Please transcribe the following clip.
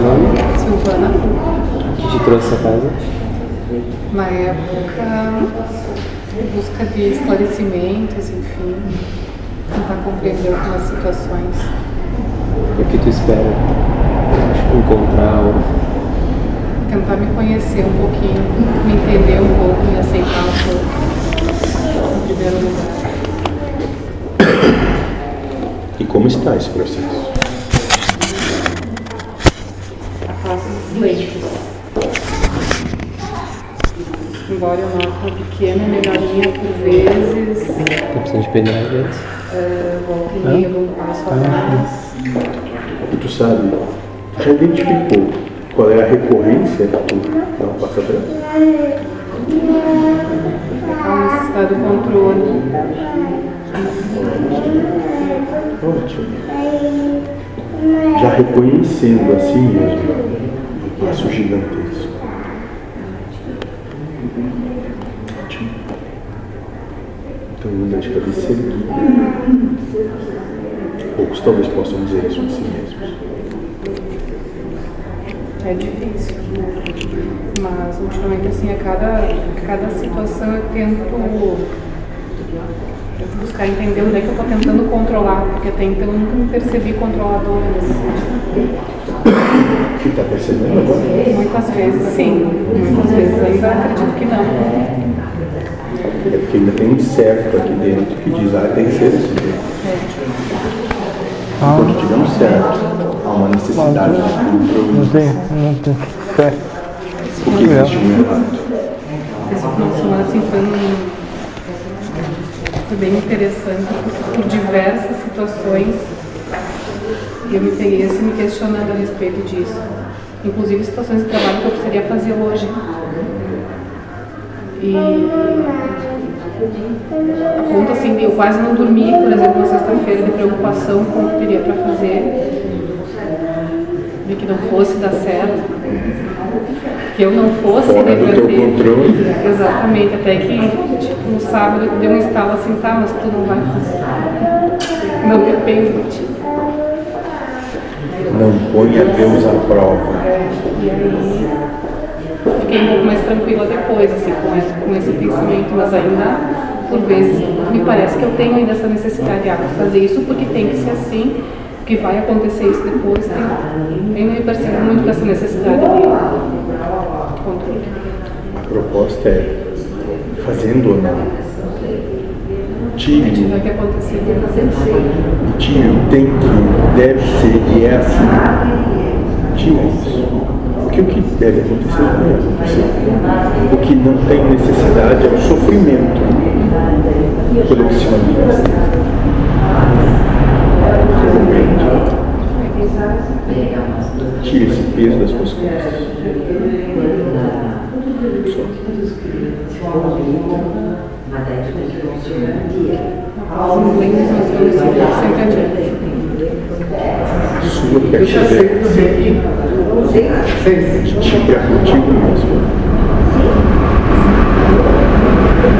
seu nome? Silvana, O que te trouxe essa casa? na época, busca de esclarecimentos, enfim, tentar compreender algumas situações. E o que tu espera encontrar? ou- Tentar me conhecer um pouquinho, me entender um pouco, me aceitar um pouco, em primeiro lugar. E como está esse processo? Passos lentos. Embora eu note uma pequena melhoria por vezes, Tá precisando de antes? eh, volta e meia eu dou um passo atrás. E tu sabe, tu já identificou qual é a recorrência que tu dá um passo atrás? Uma necessidade do controle. Ótimo. Já reconhecendo a si mesmo passo gigantesco. Ótimo. Então, anda de cabeça erguida. Poucos talvez possam dizer isso de si mesmos. É difícil. Mas ultimamente assim, a cada, a cada situação eu tento, buscar entender onde é que eu estou tentando controlar, porque até então eu nunca me percebi controladora nesse sentido. O que está percebendo agora? Muitas vezes sim, muitas vezes ainda acredito que não. É porque ainda tem um certo aqui dentro que diz, ah, tem que ser assim. Quando tiver um certo, há uma necessidade de controle. Não tem, não tem fé. Porque existe um errado. Esse final de semana assim, foi, um, foi bem interessante por diversas situações e eu me peguei assim me questionando a respeito disso. Inclusive situações de trabalho que eu precisaria fazer hoje. E a ponto assim, de eu quase não dormi, por exemplo, na sexta-feira, de preocupação com o que teria para fazer, de que não fosse dar certo, que eu não fosse Fora do teu controle. Exatamente, até que tipo, no sábado deu um estalo assim, tá, mas tu não vai fazer. Não depende de ti. Não ponha Deus à prova. Fiquei um pouco mais tranquila depois, assim, com esse, com esse pensamento, mas ainda, por vezes, me parece que eu tenho ainda essa necessidade de ah, fazer isso porque tem que ser assim, que vai acontecer isso depois. Tem, ainda me percebo muito com essa necessidade de controle. A proposta é, fazendo ou não, Tire o tem que, deve ser e é assim. Tire isso. Porque o que deve acontecer vai acontecer. O que não tem necessidade é o sofrimento pelo que se manifesta. Tire esse peso das suas costas. Os eu sempre, sempre adiante. Sua quer dizer, te é contigo mesmo.